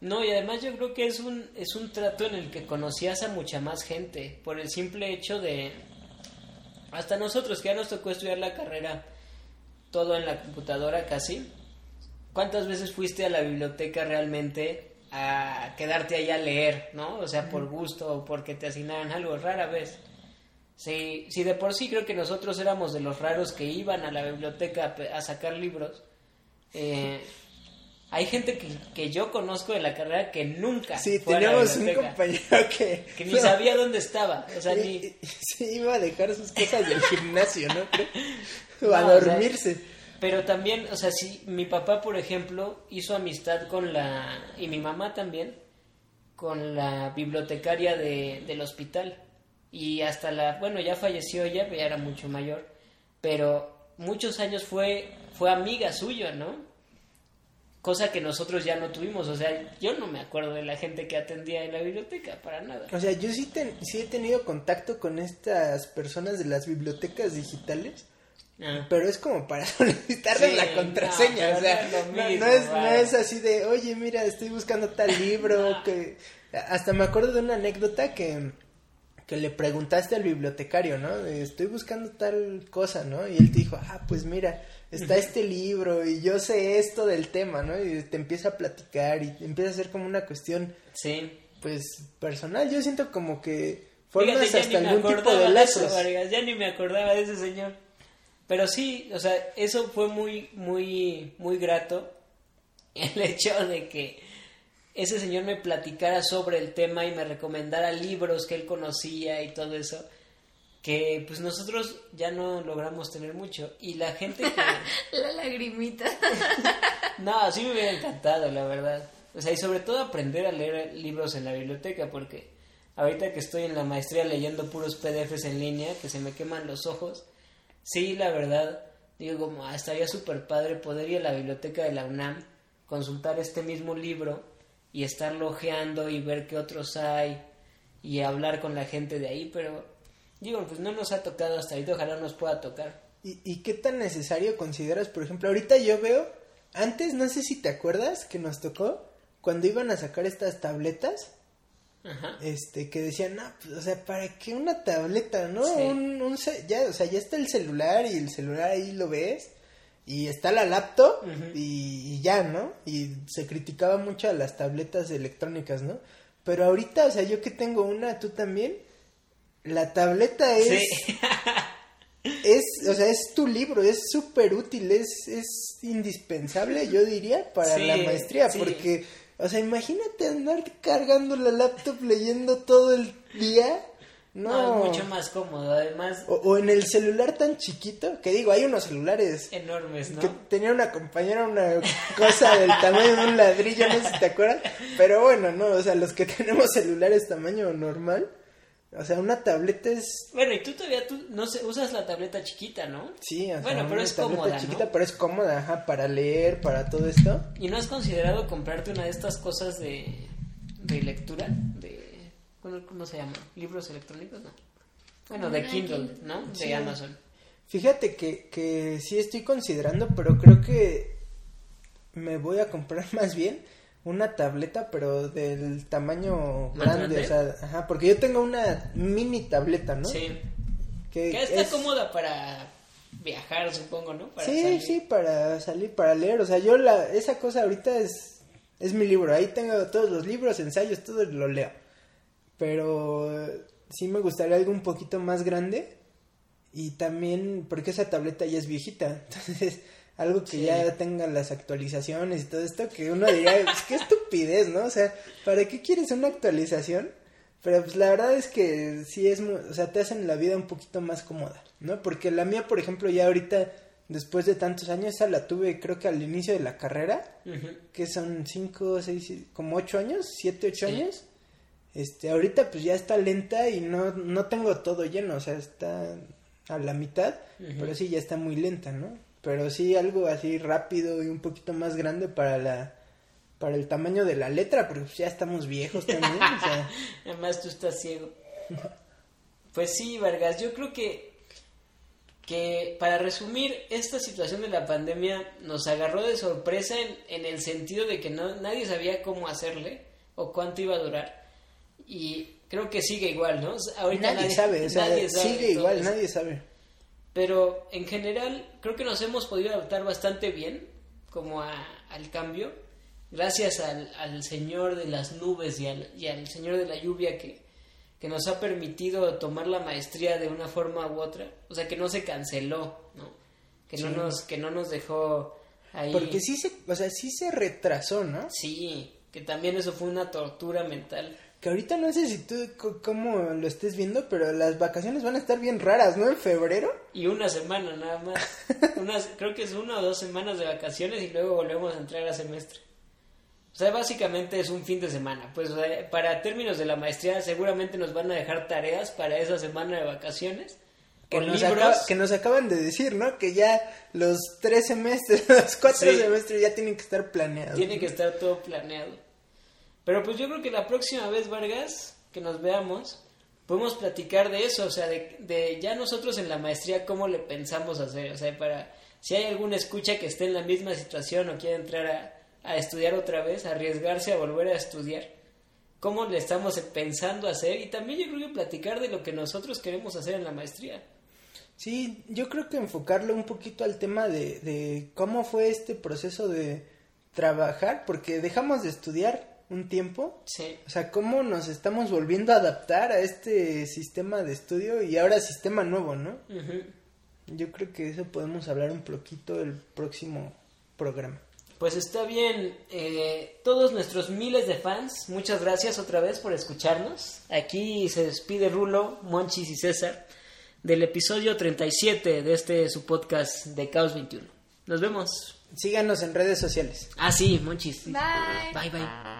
Speaker 2: No, y además yo creo que es un, es un trato en el que conocías a mucha más gente, por el simple hecho de... Hasta nosotros, que ya nos tocó estudiar la carrera todo en la computadora casi. ¿Cuántas veces fuiste a la biblioteca realmente a quedarte ahí a leer, no? O sea, por gusto o porque te asignaran algo, rara vez. Si, si de por sí creo que nosotros éramos de los raros que iban a la biblioteca a sacar libros, eh, hay gente que, que yo conozco de la carrera que nunca
Speaker 3: Sí, teníamos un compañero que...
Speaker 2: que ni sabía dónde estaba. O sea,
Speaker 3: Sí,
Speaker 2: ni,
Speaker 3: sí, iba a dejar sus cosas del <laughs> gimnasio, ¿no? O a
Speaker 2: No, o sea, <laughs>
Speaker 3: dormirse.
Speaker 2: Pero también, o sea, si mi papá, por ejemplo, hizo amistad con la, y mi mamá también, con la bibliotecaria de, del hospital. Y hasta la, bueno, ya falleció ella, ya era mucho mayor, pero muchos años fue, fue amiga suya, ¿no? Cosa que nosotros ya no tuvimos, o sea, yo no me acuerdo de la gente que atendía en la biblioteca, para nada.
Speaker 3: O sea, yo sí, ten- sí he tenido contacto con estas personas de las bibliotecas digitales,
Speaker 2: Ah.
Speaker 3: Pero es como para <laughs> solicitarle
Speaker 2: Sí,
Speaker 3: la contraseña,
Speaker 2: no,
Speaker 3: o sea,
Speaker 2: no es
Speaker 3: no,
Speaker 2: mismo,
Speaker 3: no es, no
Speaker 2: vale.
Speaker 3: es así de, oye, mira, estoy buscando tal <laughs> libro, que... Hasta me acuerdo de una anécdota que, que le preguntaste al bibliotecario, ¿no? Estoy buscando tal cosa, ¿no? Y él te dijo, ah, pues mira, está este libro y yo sé esto del tema, ¿no? Y te empieza a platicar y empieza a ser como una cuestión,
Speaker 2: Sí.
Speaker 3: pues, personal. Yo siento como que formas
Speaker 2: Fíjate,
Speaker 3: hasta algún tipo de
Speaker 2: eso,
Speaker 3: lazos.
Speaker 2: Vargas, ya ni me acordaba de ese señor. Pero sí, o sea, eso fue muy, muy, muy grato. <laughs> El hecho de que ese señor me platicara sobre el tema y me recomendara libros que él conocía y todo eso. Que pues nosotros ya no logramos tener mucho. Y la gente que... <laughs>
Speaker 4: La lagrimita. <laughs>
Speaker 2: No, sí me hubiera encantado, la verdad. O sea, y sobre todo aprender a leer libros en la biblioteca, porque ahorita que estoy en la maestría leyendo puros PDFs en línea, que se me queman los ojos, sí, la verdad, digo como, ah, estaría súper padre poder ir a la biblioteca de la UNAM, consultar este mismo libro y estarlo ojeando y ver qué otros hay y hablar con la gente de ahí, pero digo, pues no nos ha tocado hasta ahorita, ojalá nos pueda tocar.
Speaker 3: ¿Y, ¿Y qué tan necesario consideras? Por ejemplo, ahorita yo veo, antes no sé si te acuerdas que nos tocó cuando iban a sacar estas tabletas,
Speaker 2: Ajá.
Speaker 3: este, que decían, no, pues, o sea, ¿para qué una tableta, no?
Speaker 2: Sí.
Speaker 3: Un, un ya, o sea, ya está el celular y el celular ahí lo ves y está la laptop y, y ya, ¿no? Y se criticaba mucho a las tabletas electrónicas, ¿no? Pero ahorita, o sea, yo que tengo una, tú también, la tableta es...
Speaker 2: Sí. <laughs>
Speaker 3: Es, o sea, es tu libro, es súper útil, es, es indispensable, yo diría, para
Speaker 2: Sí,
Speaker 3: la maestría,
Speaker 2: sí.
Speaker 3: porque, o sea, imagínate andar cargando la laptop leyendo todo el día, no,
Speaker 2: No, es mucho más cómodo, además
Speaker 3: O, o en el celular tan chiquito, que digo, hay unos celulares
Speaker 2: enormes, ¿no?
Speaker 3: que tenía una compañera una cosa del tamaño de un ladrillo, no sé si te acuerdas, pero bueno, no, o sea, los que tenemos celulares tamaño normal, o sea, una tableta es
Speaker 2: Bueno, y tú todavía tú no sé, usas la tableta chiquita, ¿no?
Speaker 3: Sí, o sea,
Speaker 2: Bueno, pero
Speaker 3: una
Speaker 2: es
Speaker 3: tableta
Speaker 2: cómoda,
Speaker 3: chiquita,
Speaker 2: ¿no?
Speaker 3: pero es cómoda, ajá, para leer, para todo esto.
Speaker 2: ¿Y no has considerado comprarte una de estas cosas de, de lectura? De, ¿cómo, cómo se llama? ¿Libros electrónicos? No. Bueno, de
Speaker 4: Ah,
Speaker 2: Kindle,
Speaker 4: Kindle.
Speaker 2: ¿no? De
Speaker 3: Sí.
Speaker 2: Amazon.
Speaker 3: Fíjate que, que sí estoy considerando, pero creo que me voy a comprar <laughs> más bien una tableta, pero del tamaño
Speaker 2: ¿Más
Speaker 3: grande,
Speaker 2: grande?
Speaker 3: o sea, ajá, porque yo tengo una mini tableta, ¿no?
Speaker 2: Sí.
Speaker 3: Que
Speaker 2: Que está
Speaker 3: es-
Speaker 2: cómoda para viajar, supongo, ¿no? Para
Speaker 3: Sí,
Speaker 2: salir.
Speaker 3: sí, para salir, para leer, o sea, yo la, esa cosa ahorita es, es mi libro, ahí tengo todos los libros, ensayos, todo lo leo, pero eh, sí me gustaría algo un poquito más grande y también, porque esa tableta ya es viejita, <laughs> entonces algo que
Speaker 2: Sí.
Speaker 3: ya tenga las actualizaciones y todo esto, que uno diría, pues qué estupidez, ¿no? O sea, ¿para qué quieres una actualización? Pero pues la verdad es que sí es, o sea, te hacen la vida un poquito más cómoda, ¿no? Porque la mía, por ejemplo, ya ahorita, después de tantos años, esa la tuve creo que al inicio de la carrera, que son cinco, seis, como ocho años, siete, ocho
Speaker 2: Sí.
Speaker 3: años. Este, ahorita pues ya está lenta y no, no tengo todo lleno, o sea, está a la mitad, pero sí ya está muy lenta, ¿no? Pero sí algo así rápido y un poquito más grande para la, para el tamaño de la letra, porque pues ya estamos viejos también, o sea, <laughs>
Speaker 2: Además tú estás ciego. <laughs> Pues sí, Vargas, yo creo que que para resumir esta situación de la pandemia nos agarró de sorpresa en, en el sentido de que no nadie sabía cómo hacerle o cuánto iba a durar y creo que sigue igual, ¿no? Ahorita
Speaker 3: nadie, sabe, o sea,
Speaker 2: nadie sabe
Speaker 3: sigue igual,
Speaker 2: eso.
Speaker 3: nadie sabe.
Speaker 2: Pero en general creo que nos hemos podido adaptar bastante bien como a- al cambio, gracias al, al Señor de las nubes y al, y al Señor de la lluvia que, que nos ha permitido tomar la maestría de una forma u otra, o sea que no se canceló, ¿no? Que no nos que no nos dejó ahí.
Speaker 3: Porque sí se, o sea, sí se retrasó, ¿no?
Speaker 2: Sí, que también eso fue una tortura mental.
Speaker 3: Que ahorita no sé si tú cómo lo estés viendo, pero las vacaciones van a estar bien raras, ¿no? En febrero.
Speaker 2: Y una semana nada más. <laughs> Unas, creo que es una o dos semanas de vacaciones y luego volvemos a entrar a semestre. O sea, básicamente es un fin de semana. Pues o sea, para términos de la maestría seguramente nos van a dejar tareas para esa semana de vacaciones.
Speaker 3: Que nos, acaba- que nos acaban de decir, ¿no? Que ya los tres semestres, <laughs> los cuatro
Speaker 2: Sí.
Speaker 3: semestres ya tienen que estar planeados.
Speaker 2: Tiene que estar todo planeado. Pero pues yo creo que la próxima vez, Vargas, que nos veamos, podemos platicar de eso, o sea, de, de ya nosotros en la maestría cómo le pensamos hacer, o sea, para si hay alguna escucha que esté en la misma situación o quiere entrar a, estudiar otra vez, arriesgarse a volver a estudiar, cómo le estamos pensando hacer y también yo creo que platicar de lo que nosotros queremos hacer en la maestría.
Speaker 3: Sí, yo creo que enfocarlo un poquito al tema de, de cómo fue este proceso de trabajar, porque dejamos de estudiar un tiempo.
Speaker 2: Sí.
Speaker 3: O sea, cómo nos estamos volviendo a adaptar a este sistema de estudio y ahora sistema nuevo, ¿no? Yo creo que eso podemos hablar un poquito el próximo programa.
Speaker 2: Pues está bien, eh, todos nuestros miles de fans, muchas gracias otra vez por escucharnos. Aquí se despide Rulo, Monchis y César del episodio 37 de este su podcast de Caos 21. Nos vemos.
Speaker 3: Síganos en redes sociales.
Speaker 2: Ah, sí, Monchis.
Speaker 4: Bye.
Speaker 2: Bye, bye.